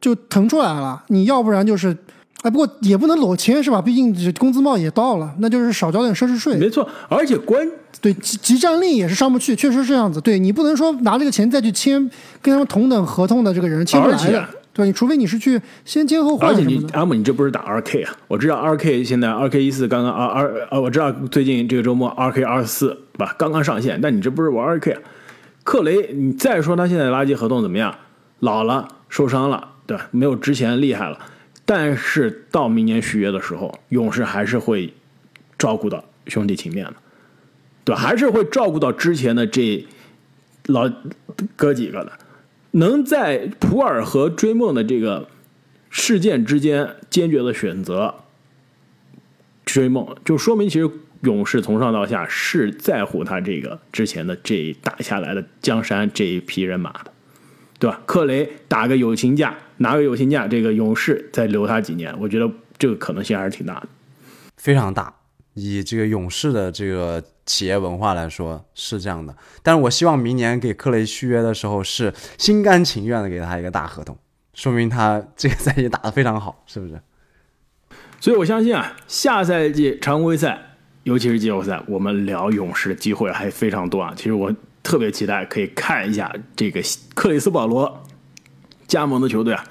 就腾出来了。你要不然就是，哎，不过也不能裸签是吧？毕竟这工资帽也到了，那就是少交点奢侈税。没错，而且关对集集战令也是上不去，确实是这样子。对你不能说拿这个钱再去签跟他们同等合同的这个人签不来的。对，你除非你是去先签后换而且你阿姆，你这不是打二 K 啊？我知道二 K 现在二 K 一四刚刚二二呃，我知道最近这个周末二 K 二四吧刚刚上线，但你这不是玩二 K 啊？克雷，你再说他现在垃圾合同怎么样？老了，受伤了，对吧？没有之前厉害了。但是到明年续约的时候，勇士还是会照顾到兄弟情面的，对吧？还是会照顾到之前的这老哥几个的。能在普尔和追梦的这个事件之间坚决的选择追梦，就说明其实勇士从上到下是在乎他这个之前的这打下来的江山这一批人马的，对吧？克雷打个友情价，拿个有薪假，这个勇士再留他几年，我觉得这个可能性还是挺大的，非常大。以这个勇士的这个企业文化来说是这样的，但是我希望明年给克雷续约的时候是心甘情愿的给他一个大合同，说明他这个赛季打得非常好，是不是？所以我相信啊，下赛季常规赛，尤其是季后赛，我们聊勇士的机会还非常多啊。其实我特别期待可以看一下这个克里斯保罗加盟的球队啊，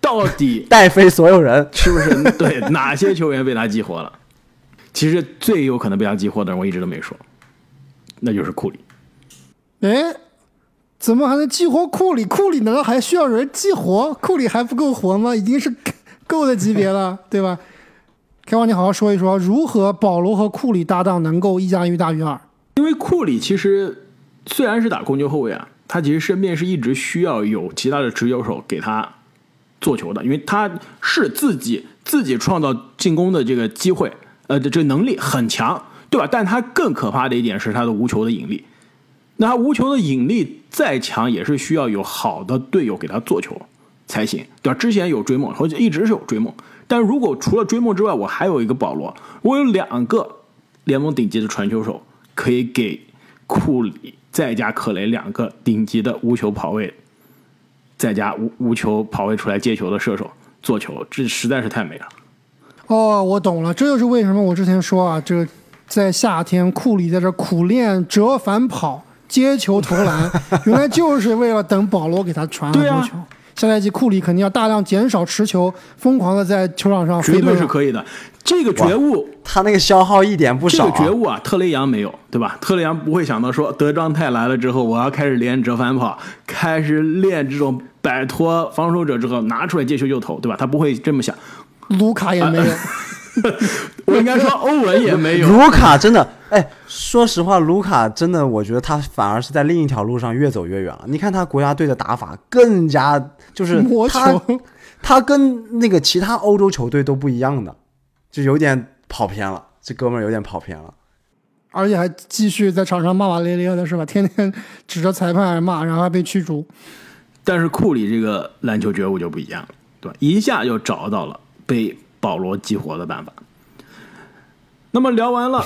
到底 带飞所有人，是不是？对，哪些球员被他激活了？其实最有可能被他激活的人，我一直都没说，那就是库里。哎，怎么还能激活库里？库里难道还需要人激活？库里还不够活吗？已经是够的级别了，对吧？开王，你好好说一说，如何保罗和库里搭档能够一加一大于二？因为库里其实虽然是打控球后卫啊，他其实身边是一直需要有其他的持球手给他做球的，因为他是自己自己创造进攻的这个机会，呃，这这能力很强，对吧？但他更可怕的一点是他的无球的引力。那他无球的引力再强，也是需要有好的队友给他做球才行，对吧？之前有追梦，而且一直是有追梦，但如果除了追梦之外，我还有一个保罗，我有两个联盟顶级的传球手，可以给库里再加克雷两个顶级的无球跑位，再加无无球跑位出来接球的射手做球，这实在是太美了。哦，我懂了，这就是为什么我之前说啊，这个在夏天库里在这苦练折返跑。接球投篮，原来就是为了等保罗给他传很多球。下赛季库里肯定要大量减少持球，疯狂的在球场上绝对是可以的。这个觉悟，他那个消耗一点不少。这个觉悟啊，特雷杨没有，对吧？特雷杨不会想到说德章泰来了之后，我要开始练折返跑，开始练这种摆脱防守者之后拿出来接球就投，对吧？他不会这么想。卢卡也没有。我应该说欧文也没有。卢卡真的，哎，说实话，卢卡真的，我觉得他反而是在另一条路上越走越远了。你看他国家队的打法更加就是他，他跟那个其他欧洲球队都不一样的，就有点跑偏了。这哥们儿有点跑偏了，而且还继续在场上骂骂咧咧的，是吧？天天指着裁判骂，然后还被驱逐。但是库里这个篮球觉悟就不一样了，对吧？一下就找到了被。保罗激活的办法。那么聊完了，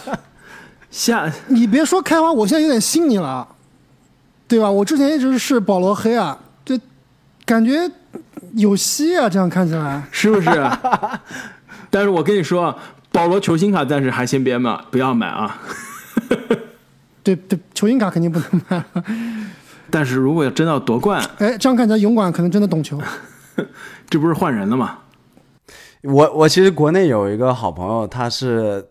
下你别说开花，我现在有点信你了，对吧？我之前一直是保罗黑啊，这感觉有戏啊，这样看起来是不是？但是我跟你说，保罗球星卡暂时还先别买，不要买啊。对对，球星卡肯定不能买。但是如果要真要夺冠，哎，这样看起来勇管可能真的懂球。这不是换人了吗？我我其实国内有一个好朋友，他是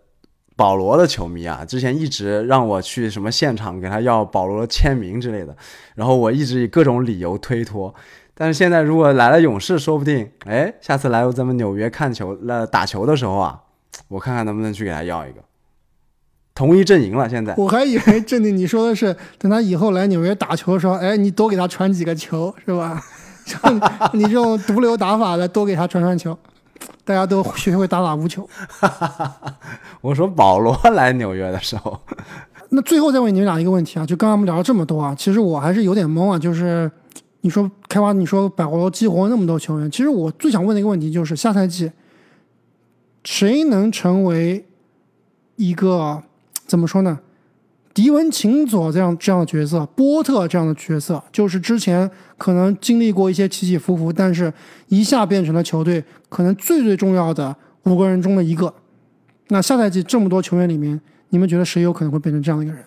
保罗的球迷啊，之前一直让我去什么现场给他要保罗签名之类的，然后我一直以各种理由推脱，但是现在如果来了勇士，说不定哎，下次来咱们纽约看球、来打球的时候啊，我看看能不能去给他要一个，同一阵营了。现在我还以为 正经你说的是等他以后来纽约打球的时候，哎，你多给他传几个球是吧？你这种毒瘤打法的，多给他传传球。大家都学会打打无球。我说保罗来纽约的时候，那最后再问你们俩一个问题啊，就刚刚我们聊了这么多啊，其实我还是有点懵啊。就是你说开发，你说保罗激活那么多球员，其实我最想问的一个问题就是，下赛季谁能成为一个怎么说呢？迪文琴佐这样这样的角色，波特这样的角色，就是之前可能经历过一些起起伏伏，但是一下变成了球队可能最最重要的五个人中的一个。那下赛季这么多球员里面，你们觉得谁有可能会变成这样的一个人？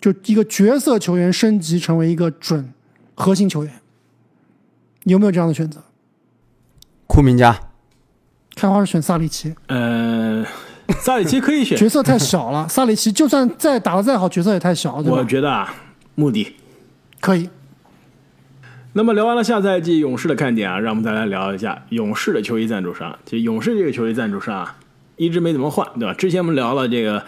就一个角色球员升级成为一个准核心球员，有没有这样的选择？库明加，开花是选萨里奇。呃。萨里奇可以选，角色太小了。萨里奇就算再打的再好，角色也太小。我觉得啊，穆迪可以。那么聊完了下赛季勇士的看点啊，让我们再来聊一下勇士的球衣赞助商。其实勇士这个球衣赞助商啊，一直没怎么换，对吧？之前我们聊了这个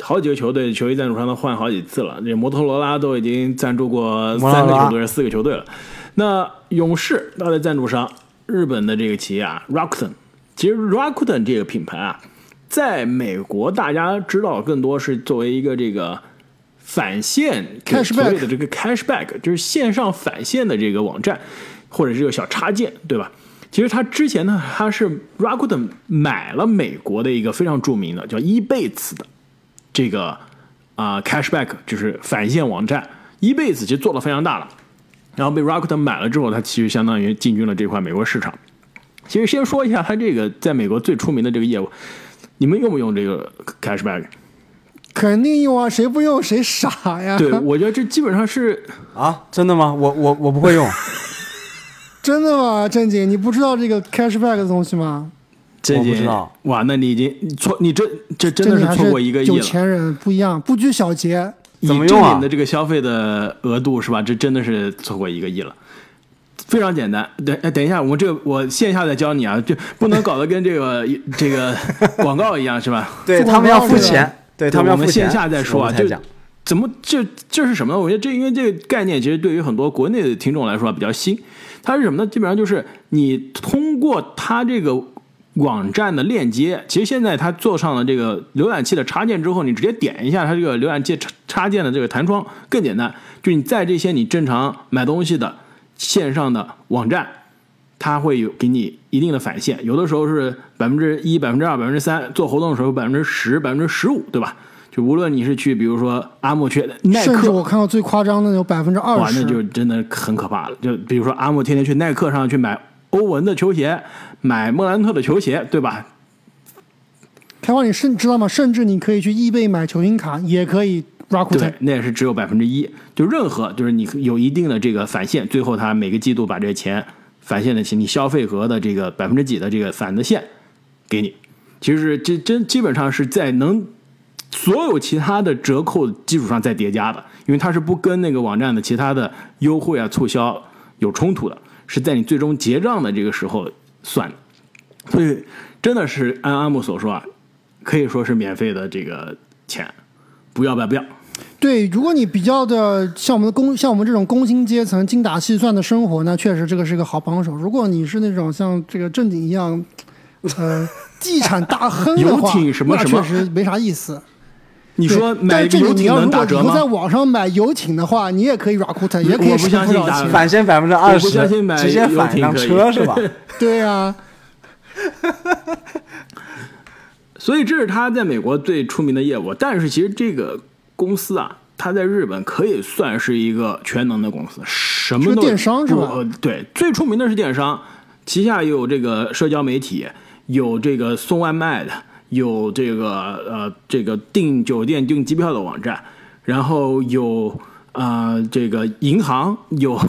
好几个球队球衣赞助商都换好几次了，这摩托罗拉都已经赞助过三个球队、四个球队了。那勇士它的赞助商，日本的这个企业啊，Rakuten。其实 Rakuten 这个品牌啊。在美国，大家知道更多是作为一个这个返现所谓的这个 cashback，就是线上返现的这个网站或者是个小插件，对吧？其实他之前呢，他是 Rakuten 买了美国的一个非常著名的叫一辈子的这个啊 cashback，就是返现网站。一辈子其实做的非常大了，然后被 Rakuten 买了之后，它其实相当于进军了这块美国市场。其实先说一下它这个在美国最出名的这个业务。你们用不用这个 cashback？肯定用啊，谁不用谁傻呀？对，我觉得这基本上是啊，真的吗？我我我不会用，真的吗？正经，你不知道这个 cashback 的东西吗？正经，哇，那你已经错，你这这真的是错过一个亿了。有钱人不一样，不拘小节。以怎么用啊的这个消费的额度是吧？这真的是错过一个亿了。非常简单，等哎，等一下，我这个我线下再教你啊，就不能搞得跟这个这个 广告一样是吧？对他们要付钱，对他们要付钱。我们线下再说啊就怎么这这是什么呢？我觉得这因为这个概念其实对于很多国内的听众来说比较新，它是什么呢？基本上就是你通过它这个网站的链接，其实现在它做上了这个浏览器的插件之后，你直接点一下它这个浏览器插插件的这个弹窗更简单，就你在这些你正常买东西的线上的网站。它会有给你一定的返现，有的时候是百分之一、百分之二、百分之三，做活动的时候百分之十、百分之十五，对吧？就无论你是去，比如说阿莫去耐甚至我，看到最夸张的有百分之二哇，那，就真的很可怕了。就比如说阿莫天天去耐克上去买欧文的球鞋，买莫兰特的球鞋，对吧？开花，你甚知道吗？甚至你可以去易贝买球星卡，也可以对，。那也是只有百分之一。就任何就是你有一定的这个返现，最后他每个季度把这个钱返现的钱，你消费额的这个百分之几的这个返的现给你。其实这真基本上是在能所有其他的折扣基础上再叠加的，因为它是不跟那个网站的其他的优惠啊促销有冲突的，是在你最终结账的这个时候算的。所以真的是按阿木所说啊，可以说是免费的这个钱，不要白不要。对，如果你比较的像我们的工，像我们这种工薪阶层精打细算的生活那，确实这个是个好帮手。如果你是那种像这个正经一样，呃，地产大亨的话，那什么确实没啥意思。你说买但这里你游艇要如果能打折吗以后在？网上买游艇的话，你也可以 Rakuten，也可以我不省相信打不少钱。返现百分之二我不相信十，买直接返一辆车是吧？对啊，所以这是他在美国最出名的业务。但是其实这个公司啊，它在日本可以算是一个全能的公司，什么都电商是吧呃对，最出名的是电商，旗下有这个社交媒体，有这个送外卖的，有这个呃这个订酒店、订机票的网站，然后有。啊、这个银行有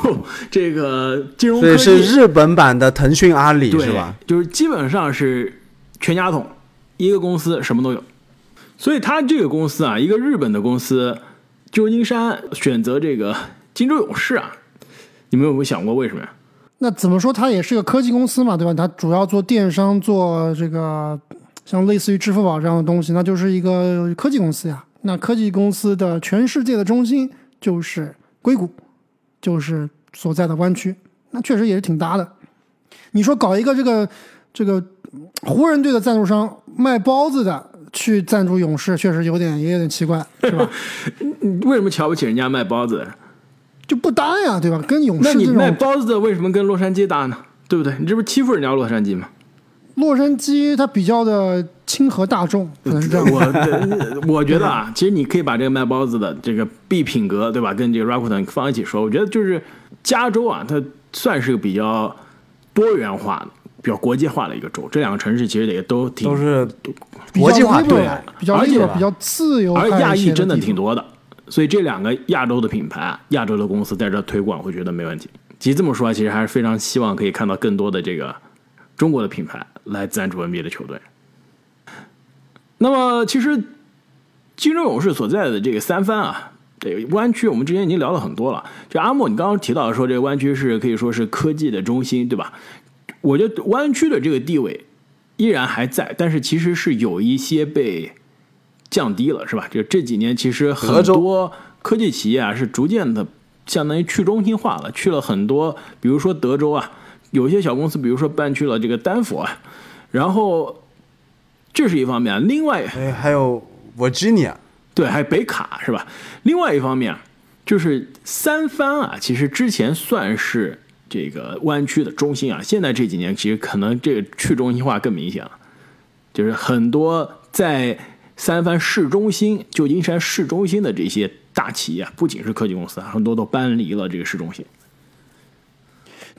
这个金融所以科技，是日本版的腾讯、阿里对，是吧？？就是基本上是全家桶，一个公司什么都有。所以他这个公司啊，一个日本的公司，旧金山选择这个金州勇士啊，你们有没有想过为什么呀？那怎么说？它也是个科技公司嘛，对吧？它主要做电商，做这个像类似于支付宝这样的东西，那就是一个科技公司呀。那科技公司的全世界的中心就是硅谷，就是所在的湾区，那确实也是挺搭的。你说搞一个这个这个湖人队的赞助商卖包子的去赞助勇士，确实有点也有点奇怪，是吧？你为什么瞧不起人家卖包子？就不搭呀，对吧？跟勇士那你卖包子的为什么跟洛杉矶搭呢？对不对？你这不是欺负人家洛杉矶吗？洛杉矶，它比较的亲和大众，可能是这样。我 我觉得啊，其实你可以把这个卖包子的这个 B 品格，对吧，跟这个 Rakuten 放一起说。我觉得就是加州啊，它算是个比较多元化的、比较国际化的一个州。这两个城市其实也都挺都是国际化对比较而且比较自由而亚裔真的挺多的，所以这两个亚洲的品牌、亚洲的公司在这推广，会觉得没问题。其实这么说，其实还是非常希望可以看到更多的这个中国的品牌来赞助 NBA 的球队。那么，其实金州勇士所在的这个三藩啊，这个湾区，我们之前已经聊了很多了。就阿莫，你刚刚提到说这个湾区是可以说是科技的中心，对吧？我觉得湾区的这个地位依然还在，但是其实是有一些被降低了，是吧？就这几年其实很多科技企业啊是逐渐的相当于去中心化了，去了很多，比如说德州啊，有些小公司，比如说搬去了这个丹佛啊，然后这是一方面，另外哎，还有 Virginia，对，还有北卡是吧？另外一方面，就是三藩啊，其实之前算是这个湾区的中心啊，现在这几年其实可能这个去中心化更明显了，就是很多在三藩市中心、旧金山市中心的这些大企业啊，不仅是科技公司啊，很多都搬离了这个市中心。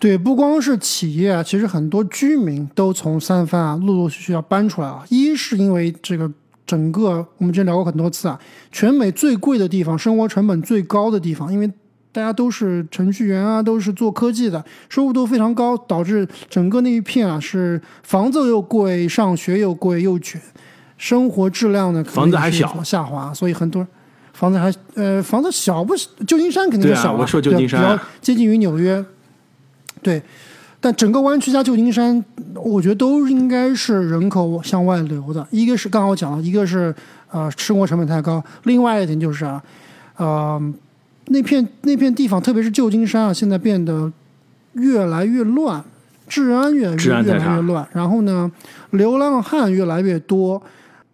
对，不光是企业啊，其实很多居民都从三藩啊陆陆续续要搬出来啊。一是因为这个整个我们之前聊过很多次啊，全美最贵的地方，生活成本最高的地方，因为大家都是程序员啊，都是做科技的，收入都非常高，导致整个那一片啊是房子又贵，上学又贵又卷，生活质量呢房子还小下滑，所以很多人房子还呃房子小不是旧金山肯定是小我说旧金山啊比较接近于纽约，对。但整个湾区加旧金山，我觉得都应该是人口向外流的。一个是刚刚我讲了，一个是呃生活成本太高，另外一点就是啊，呃那片那片地方，特别是旧金山啊，现在变得越来越乱，治安越治安越来越乱。然后呢，流浪汉越来越多，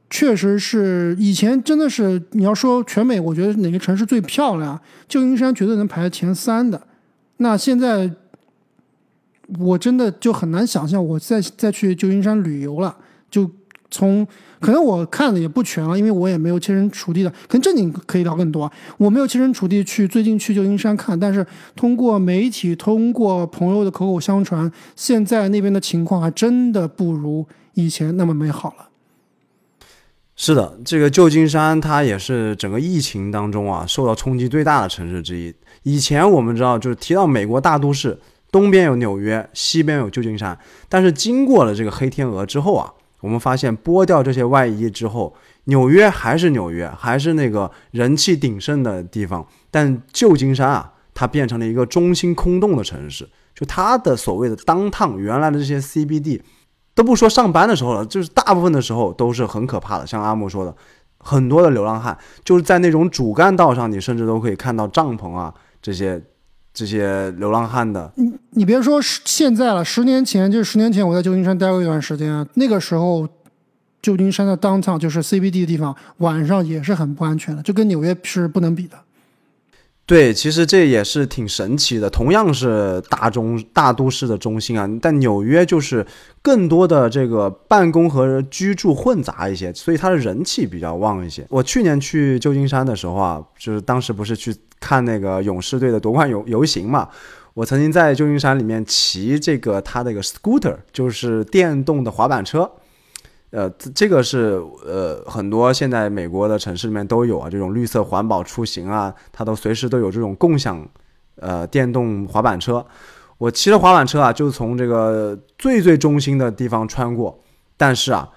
确实是以前真的是你要说全美，我觉得哪个城市最漂亮，旧金山绝对能排在前三的。那现在我真的就很难想象我再再去旧金山旅游了，就从可能我看的也不全了，因为我也没有切身处地的，可能正经可以聊更多。我没有切身处地去最近去旧金山看，但是通过媒体、通过朋友的口口相传，现在那边的情况还真的不如以前那么美好了。是的，这个旧金山它也是整个疫情当中啊受到冲击最大的城市之一。以前我们知道，就是提到美国大都市，东边有纽约，西边有旧金山。但是经过了这个黑天鹅之后啊，我们发现剥掉这些外衣之后，纽约还是纽约，还是那个人气鼎盛的地方。但旧金山啊，它变成了一个中心空洞的城市，就它的所谓的当趟原来的这些 CBD。都不说上班的时候了，就是大部分的时候都是很可怕的。像阿木说的，很多的流浪汉就是在那种主干道上，你甚至都可以看到帐篷啊，这些这些流浪汉的。你你别说现在了，十年前就是十年前我在旧金山待过一段时间，那个时候旧金山的 downtown 就是 CBD 的地方，晚上也是很不安全的，就跟纽约是不能比的。对，其实这也是挺神奇的。同样是大中大都市的中心啊，但纽约就是更多的这个办公和居住混杂一些，所以它的人气比较旺一些。我去年去旧金山的时候啊，就是当时不是去看那个勇士队的夺冠游游行嘛，我曾经在旧金山里面骑这个它那个 scooter，就是电动的滑板车。呃，这这个是呃很多现在美国的城市里面都有啊，这种绿色环保出行啊，它都随时都有这种共享呃电动滑板车。我骑着滑板车啊，就从这个最最中心的地方穿过，但是啊，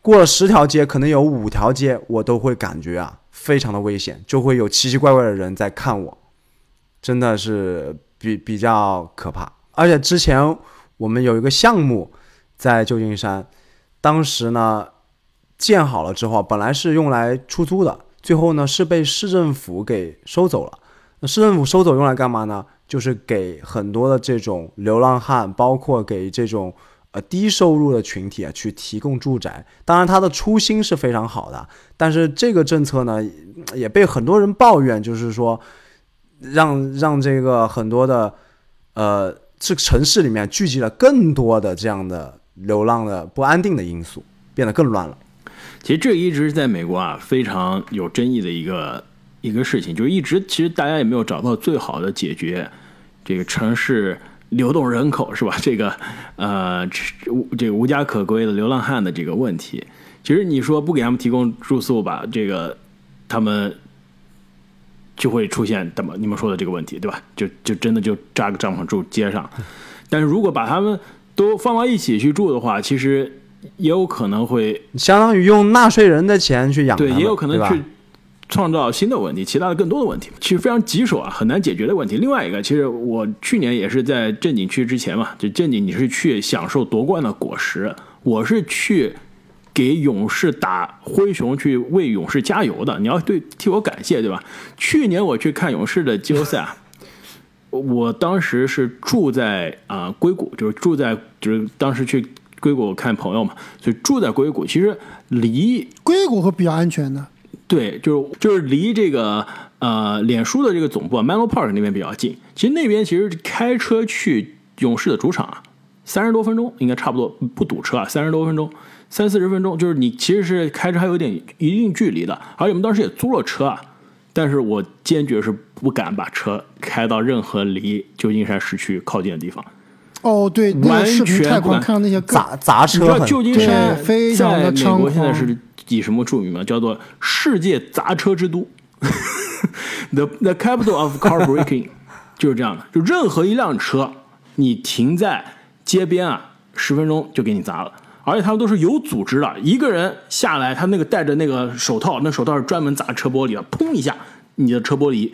过了十条街，可能有五条街我都会感觉啊非常的危险，就会有奇奇怪怪的人在看我，真的是比比较可怕。而且之前我们有一个项目在旧金山。当时呢，建好了之后，本来是用来出租的，最后呢是被市政府给收走了。那市政府收走用来干嘛呢？就是给很多的这种流浪汉，包括给这种呃低收入的群体啊，去提供住宅。当然，它的初心是非常好的，但是这个政策呢，也被很多人抱怨，就是说让让这个很多的呃这个城市里面聚集了更多的这样的。流浪的不安定的因素变得更乱了。其实这一直是在美国啊非常有争议的一个一个事情，就是一直其实大家也没有找到最好的解决这个城市流动人口是吧？这个呃这个无家可归的流浪汉的这个问题。其实你说不给他们提供住宿吧，这个他们就会出现怎么你们说的这个问题对吧？就就真的就扎个帐篷住街上。但是如果把他们都放到一起去住的话，其实也有可能会相当于用纳税人的钱去养，对，也有可能去创造新的问题，其他的更多的问题，其实非常棘手啊，很难解决的问题。另外一个，其实我去年也是在正经去之前嘛，就正经你是去享受夺冠的果实，我是去给勇士打灰熊，去为勇士加油的。你要对替我感谢，对吧？去年我去看勇士的季后赛啊。我当时是住在啊硅谷，就是住在就是当时去硅谷看朋友嘛，所以住在硅谷，其实离硅谷会比较安全的。对，就是就是离这个呃脸书的这个总部啊 Menlo Park 那边比较近。其实那边其实开车去勇士的主场啊，三十多分钟应该差不多，不堵车啊，三十多分钟，三四十分钟，就是你其实是开车还有点一定距离的。而且我们当时也租了车啊。但是我坚决是不敢把车开到任何离旧金山市区靠近的地方。哦，对，完全太看到那些砸砸车。你知道旧金山在美国现在是以什么著名吗？叫做世界砸车之都，the the capital of car breaking，就是这样的。就任何一辆车，你停在街边啊，十分钟就给你砸了。而且他们都是有组织的，一个人下来，他那个戴着那个手套，那手套是专门砸车玻璃的，砰一下，你的车玻璃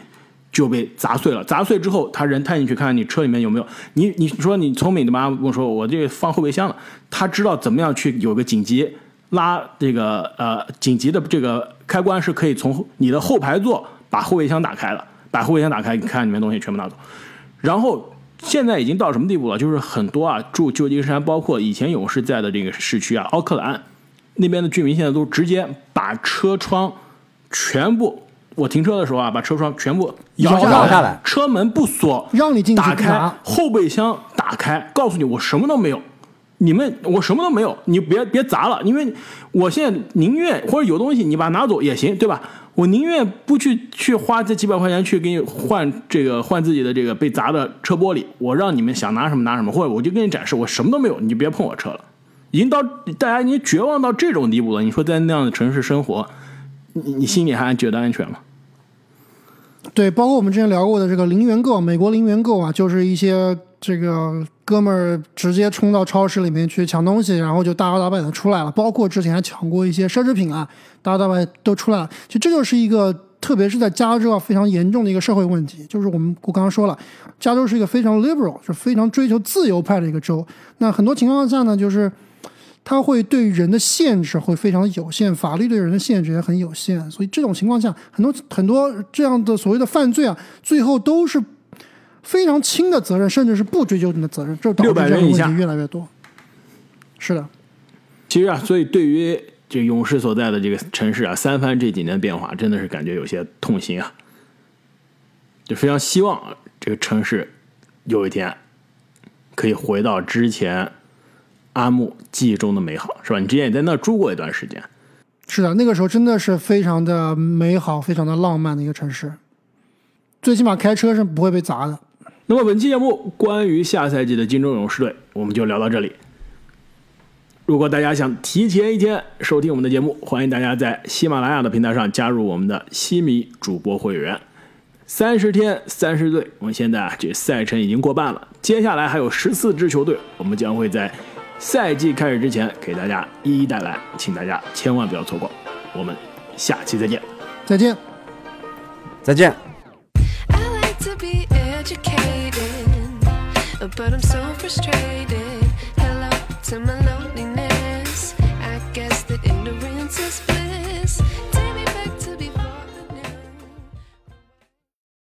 就被砸碎了。砸碎之后，他人探进去看看你车里面有没有。你你说你聪明的吧？我说我这个放后备箱了，他知道怎么样去有个紧急拉这个呃紧急的这个开关是可以从你的后排座把后备箱打开的，把后备箱打开，你看里面东西全部拿走，然后。现在已经到什么地步了？就是很多啊，住旧金山，包括以前勇士在的这个市区啊，奥克兰那边的居民，现在都直接把车窗全部，我停车的时候啊，把车窗全部摇摇下来，车门不锁，让你进去打开，后备箱打开，告诉你我什么都没有，你们我什么都没有，你别别砸了，因为我现在宁愿或者有东西你把它拿走也行，对吧？我宁愿不去去花这几百块钱去给你换这个换自己的这个被砸的车玻璃，我让你们想拿什么拿什么，或者我就给你展示我什么都没有，你就别碰我车了。已经到大家已经绝望到这种地步了，你说在那样的城市生活，你你心里还觉得安全吗？对，包括我们之前聊过的这个零元购，美国零元购啊，就是一些这个哥们儿直接冲到超市里面去抢东西，然后就大摇大摆的出来了。包括之前还抢过一些奢侈品啊，大摇大摆都出来了。其实这就是一个，特别是在加州啊，非常严重的一个社会问题。就是我们我刚刚说了，加州是一个非常 liberal，是非常追求自由派的一个州。那很多情况下呢，就是它会对人的限制会非常有限，法律对人的限制也很有限。所以这种情况下，很多很多这样的所谓的犯罪啊，最后都是。非常轻的责任，甚至是不追究你的责任，这导致这样的问题越来越多。是的，其实啊，所以对于这勇士所在的这个城市啊，三番这几年变化，真的是感觉有些痛心啊。就非常希望这个城市有一天可以回到之前阿木记忆中的美好，是吧？你之前也在那住过一段时间。是的，那个时候真的是非常的美好，非常的浪漫的一个城市，最起码开车是不会被砸的。那么本期节目关于下赛季的金州勇士队，我们就聊到这里。如果大家想提前一天收听我们的节目，欢迎大家在喜马拉雅的平台上加入我们的西米主播会员。三十天三十队，我们现在啊，这赛程已经过半了，接下来还有十四支球队，我们将会在赛季开始之前给大家一一带来，请大家千万不要错过。我们下期再见，再见，再见。But I'm so frustrated. Hello to my loneliness. I guess that ignorance is.